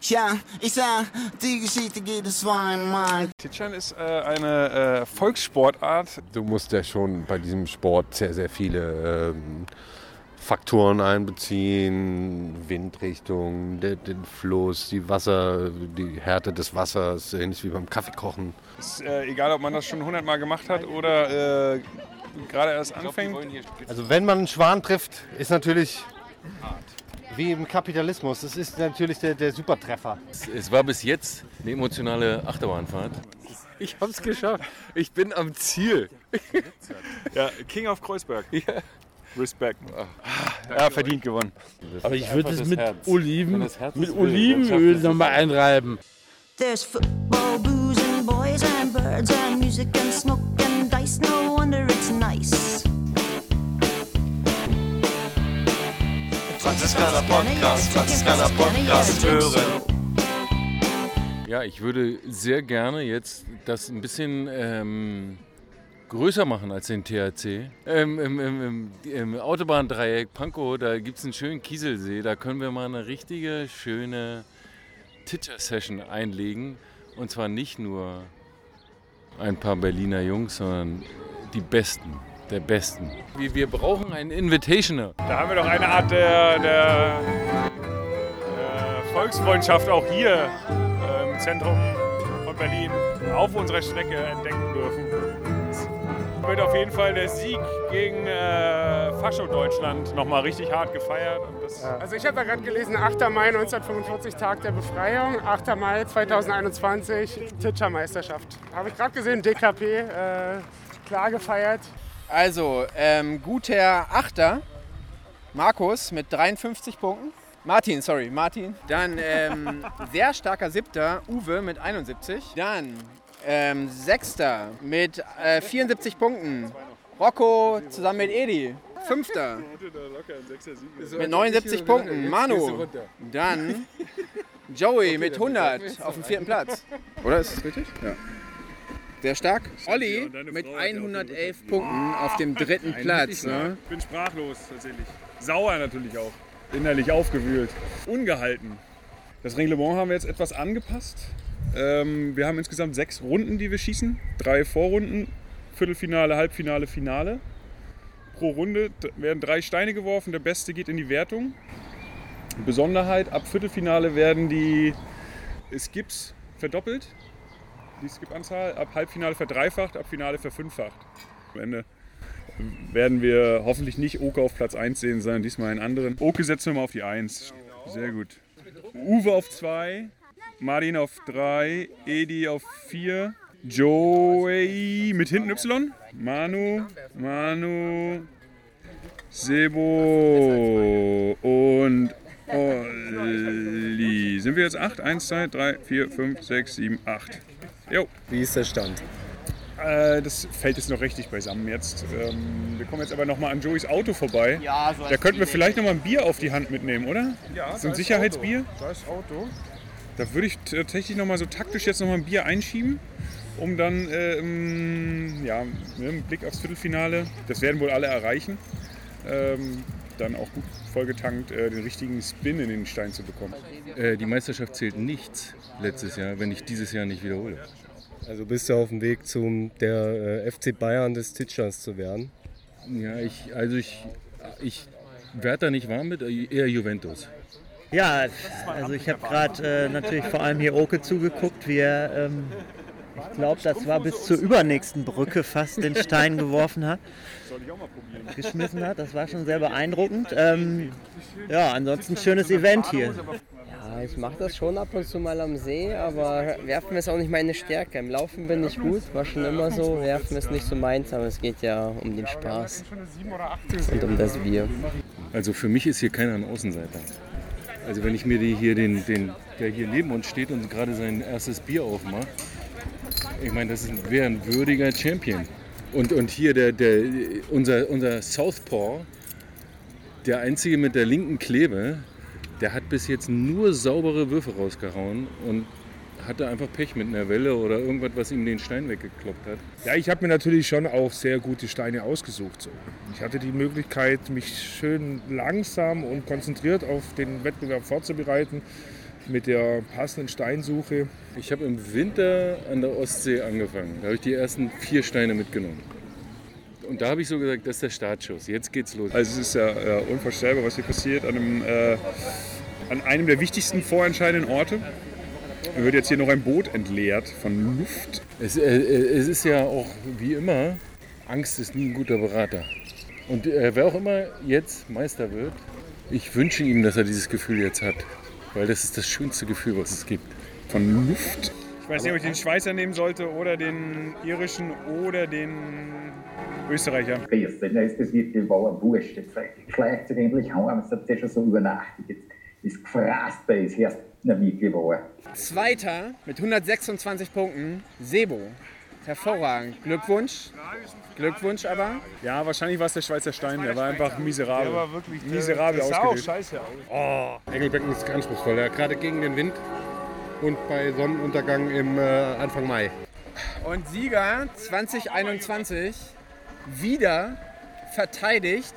Tja, ich sah, die Geschichte geht es zweimal. Titschern ist äh, eine äh, Volkssportart. Du musst ja schon bei diesem Sport sehr, sehr viele ähm, Faktoren einbeziehen. Windrichtung, der, den Fluss, die Wasser, die Härte des Wassers, ähnlich wie beim Kaffeekochen. Ist äh, egal, ob man das schon hundertmal gemacht hat oder äh, gerade erst anfängt. Also wenn man einen Schwan trifft, ist natürlich wie im Kapitalismus. Das ist natürlich der, der Supertreffer. Es war bis jetzt eine emotionale Achterbahnfahrt. Ich habe es geschafft. Ich bin am Ziel. Ja, King of Kreuzberg. Ja. Respekt. Ja, verdient gewonnen. Aber ich würde es mit Herz. Oliven, das Herz mit es Olivenöl es nochmal einreiben. There's football, booze, and boys, and birds, and music, and smoke, and dice. No wonder it's nice. Franziskaner Podcast, Franziskaner Podcast hören. Ja, ich würde sehr gerne jetzt das ein bisschen ähm, größer machen als den THC. Ähm, im, im, im, Autobahndreieck Pankow, da gibt es einen schönen Kieselsee. Da können wir mal eine richtige, schöne Titcher-Session einlegen. Und zwar nicht nur ein paar Berliner Jungs, sondern die Besten, der Besten. Wir, wir brauchen einen Invitationer. Da haben wir doch eine Art der, der äh, Volksfreundschaft auch hier äh, im Zentrum von Berlin auf unserer Strecke entdecken dürfen. Es wird auf jeden Fall der Sieg gegen äh, Fascho-Deutschland nochmal richtig hart gefeiert. Und das, Also ich habe da gerade gelesen, 8. Mai 1945, Tag der Befreiung, 8. Mai 2021, Titscher-Meisterschaft. Habe ich gerade gesehen, DKP, äh, klar gefeiert. Also, ähm, guter Achter, Markus mit 53 Punkten. Martin, sorry, Martin. Dann ähm, sehr starker Siebter, Uwe mit 71. Dann ähm, Sechster mit äh, 74 Punkten, Rocco zusammen mit Edi. Fünfter mit 79 Punkten, Manu. Dann Joey mit 100 auf dem vierten Platz. Oder ist das richtig? Ja. Sehr stark. Olli mit 111 Punkten auf dem dritten Platz. Ne? Ich bin sprachlos tatsächlich. Sauer natürlich auch. Innerlich aufgewühlt. Ungehalten. Das Reglement haben wir jetzt etwas angepasst. Ähm, wir haben insgesamt sechs Runden, die wir schießen. Drei Vorrunden, Viertelfinale, Halbfinale, Finale. Pro Runde werden drei Steine geworfen. Der Beste geht in die Wertung. Besonderheit, ab Viertelfinale werden die Skips verdoppelt. Die Skip-Anzahl. Ab Halbfinale verdreifacht, ab Finale verfünffacht. Am Ende werden wir hoffentlich nicht Oke auf Platz 1 sehen, sondern diesmal einen anderen. Oke setzen wir mal auf die 1. Sehr gut. Uwe auf 2, Martin auf 3, Edi auf 4, Joey mit hinten Y, Manu, Manu, Sebo und Olli. Sind wir jetzt 8? 1, 2, 3, 4, 5, 6, 7, 8. Jo. Wie ist der Stand? Äh, das fällt jetzt noch richtig beisammen jetzt. Ähm, wir kommen jetzt aber nochmal an Joeys Auto vorbei. Ja, so Da könnten wir vielleicht nochmal ein Bier auf die Hand mitnehmen, oder? Ja, So ein Sicherheitsbier? Da ist Auto. Da würde ich tatsächlich nochmal so taktisch jetzt nochmal ein Bier einschieben, um dann ähm, ja, ne, einen Blick aufs Viertelfinale, das werden wohl alle erreichen, ähm, dann auch gut vollgetankt äh, den richtigen Spin in den Stein zu bekommen. Äh, die Meisterschaft zählt nichts letztes Jahr, wenn ich dieses Jahr nicht wiederhole. Also bist du auf dem Weg zum der äh, FC Bayern des Titchers zu werden? Ja, ich, also ich, ich werde da nicht warm mit, eher Juventus. Ja, also ich habe gerade äh, natürlich vor allem hier Oke zugeguckt, wie er, ähm, ich glaube, das war bis zur übernächsten Brücke fast den Stein geworfen hat, geschmissen hat. Das war schon sehr beeindruckend. Ähm, ja, ansonsten schönes Event hier. Ja, ich mache das schon ab und zu mal am See, aber werfen ist auch nicht meine Stärke. Im Laufen bin ich gut, war schon immer so. Werfen ist nicht so meins, aber es geht ja um den Spaß und um das Bier. Also für mich ist hier keiner ein Außenseiter. Also wenn ich mir die hier den, den, der hier neben uns steht und gerade sein erstes Bier aufmacht, ich meine, das wäre ein würdiger Champion. Und, und hier der, der, unser, unser Southpaw, der einzige mit der linken Klebe, der hat bis jetzt nur saubere Würfe rausgehauen und hatte einfach Pech mit einer Welle oder irgendwas, was ihm den Stein weggekloppt hat. Ja, ich habe mir natürlich schon auch sehr gute Steine ausgesucht. So. Ich hatte die Möglichkeit, mich schön langsam und konzentriert auf den Wettbewerb vorzubereiten mit der passenden Steinsuche. Ich habe im Winter an der Ostsee angefangen. Da habe ich die ersten vier Steine mitgenommen. Und da habe ich so gesagt, das ist der Startschuss. Jetzt geht's los. Also es ist ja äh, unvorstellbar, was hier passiert an einem, äh, an einem der wichtigsten vorentscheidenden Orte. Da wird jetzt hier noch ein Boot entleert von Luft. Es, äh, es ist ja auch wie immer, Angst ist nie ein guter Berater. Und äh, wer auch immer jetzt Meister wird, ich wünsche ihm, dass er dieses Gefühl jetzt hat. Weil das ist das schönste Gefühl, was es gibt. Von Luft? Ich weiß nicht, ob ich den Schweizer nehmen sollte oder den irischen oder den Österreicher. Besser, dann ist das wirklich wahr wurscht. Jetzt schleicht sich endlich heim, es hat ja schon so übernachtet. Jetzt ist gefrasst, da ist erst wirklich wahr. Zweiter mit 126 Punkten, Sebo. Hervorragend. Glückwunsch. Glückwunsch aber. Ja, wahrscheinlich war es der Schweizer Stein. Der war einfach miserabel. Der war wirklich der- miserabel der sah auch ausgewählt. scheiße aus. Oh, Engelbecken ist anspruchsvoll, ja, gerade gegen den Wind und bei Sonnenuntergang im äh, Anfang Mai. Und Sieger 2021 wieder verteidigt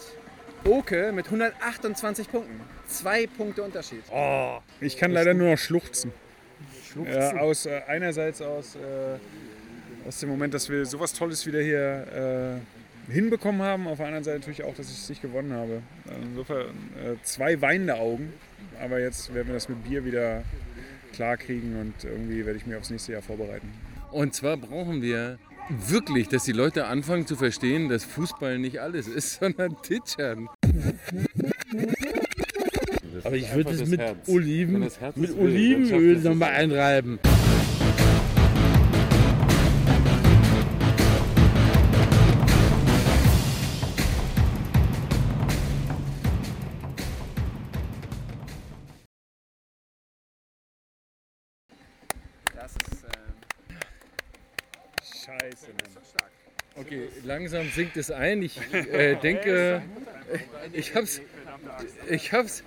Oke mit 128 Punkten. Zwei Punkte Unterschied. Oh, ich kann leider nur noch schluchzen. Ja, aus, äh, einerseits aus, äh, aus dem Moment, dass wir sowas Tolles wieder hier äh, hinbekommen haben, auf der anderen Seite natürlich auch, dass ich es nicht gewonnen habe. Insofern äh, zwei weinende Augen, aber jetzt werden wir das mit Bier wieder klar kriegen und irgendwie werde ich mich aufs nächste Jahr vorbereiten. Und zwar brauchen wir wirklich, dass die Leute anfangen zu verstehen, dass Fußball nicht alles ist, sondern Titschern. Aber ich würde es das mit Herz. Oliven, mit Olivenöl nochmal einreiben. Scheiße, Mann. Okay, langsam sinkt es ein. Ich äh, denke, ich hab's, ich hab's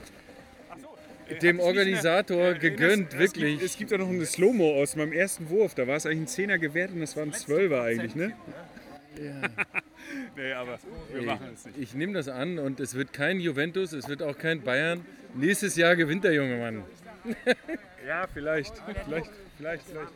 dem Organisator gegönnt, Es wirklich. gibt, es gibt ja noch eine Slow-Mo aus meinem ersten Wurf. Da war es eigentlich ein Zehner gewährt und das war ein Zwölfer eigentlich, ne? Ja. nee, aber wir machen es nicht. Ich nehme das an und es wird kein Juventus, es wird auch kein Bayern. Nächstes Jahr gewinnt der junge Mann. Ja, vielleicht. Vielleicht, vielleicht, vielleicht. vielleicht.